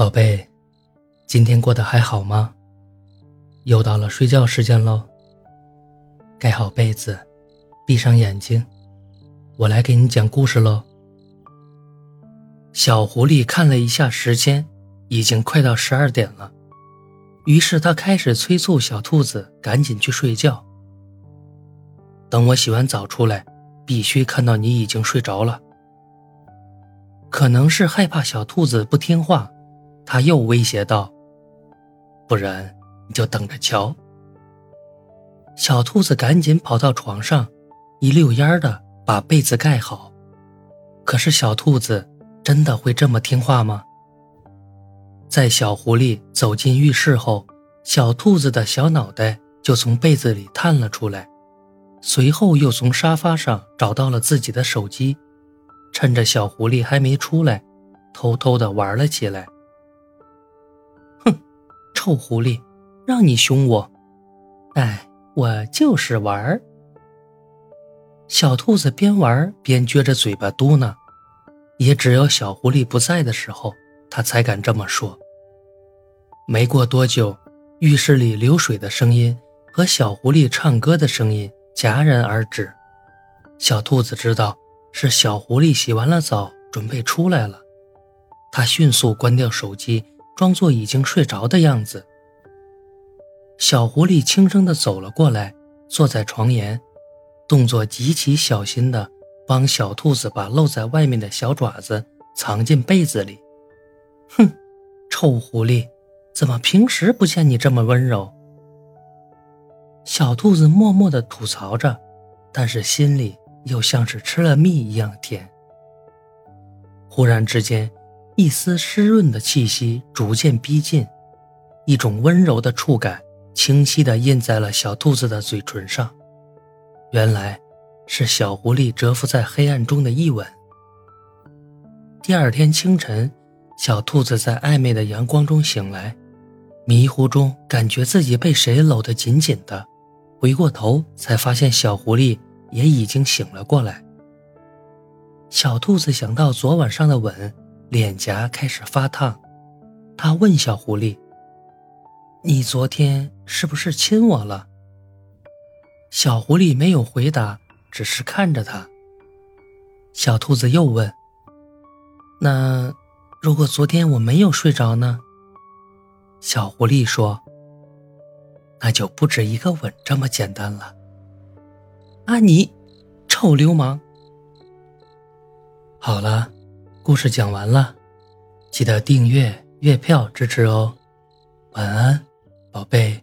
宝贝，今天过得还好吗？又到了睡觉时间喽。盖好被子，闭上眼睛，我来给你讲故事喽。小狐狸看了一下时间，已经快到十二点了，于是他开始催促小兔子赶紧去睡觉。等我洗完澡出来，必须看到你已经睡着了。可能是害怕小兔子不听话。他又威胁道：“不然你就等着瞧。”小兔子赶紧跑到床上，一溜烟的把被子盖好。可是小兔子真的会这么听话吗？在小狐狸走进浴室后，小兔子的小脑袋就从被子里探了出来，随后又从沙发上找到了自己的手机，趁着小狐狸还没出来，偷偷的玩了起来。臭狐狸，让你凶我！哎，我就是玩儿。小兔子边玩边撅着嘴巴嘟囔，也只有小狐狸不在的时候，它才敢这么说。没过多久，浴室里流水的声音和小狐狸唱歌的声音戛然而止。小兔子知道是小狐狸洗完了澡，准备出来了。它迅速关掉手机。装作已经睡着的样子，小狐狸轻声地走了过来，坐在床沿，动作极其小心地帮小兔子把露在外面的小爪子藏进被子里。哼，臭狐狸，怎么平时不见你这么温柔？小兔子默默地吐槽着，但是心里又像是吃了蜜一样甜。忽然之间。一丝湿润的气息逐渐逼近，一种温柔的触感清晰地印在了小兔子的嘴唇上。原来，是小狐狸蛰伏在黑暗中的一吻。第二天清晨，小兔子在暧昧的阳光中醒来，迷糊中感觉自己被谁搂得紧紧的，回过头才发现小狐狸也已经醒了过来。小兔子想到昨晚上的吻。脸颊开始发烫，他问小狐狸：“你昨天是不是亲我了？”小狐狸没有回答，只是看着他。小兔子又问：“那如果昨天我没有睡着呢？”小狐狸说：“那就不止一个吻这么简单了。”啊，你，臭流氓！好了。故事讲完了，记得订阅月票支持哦。晚安，宝贝。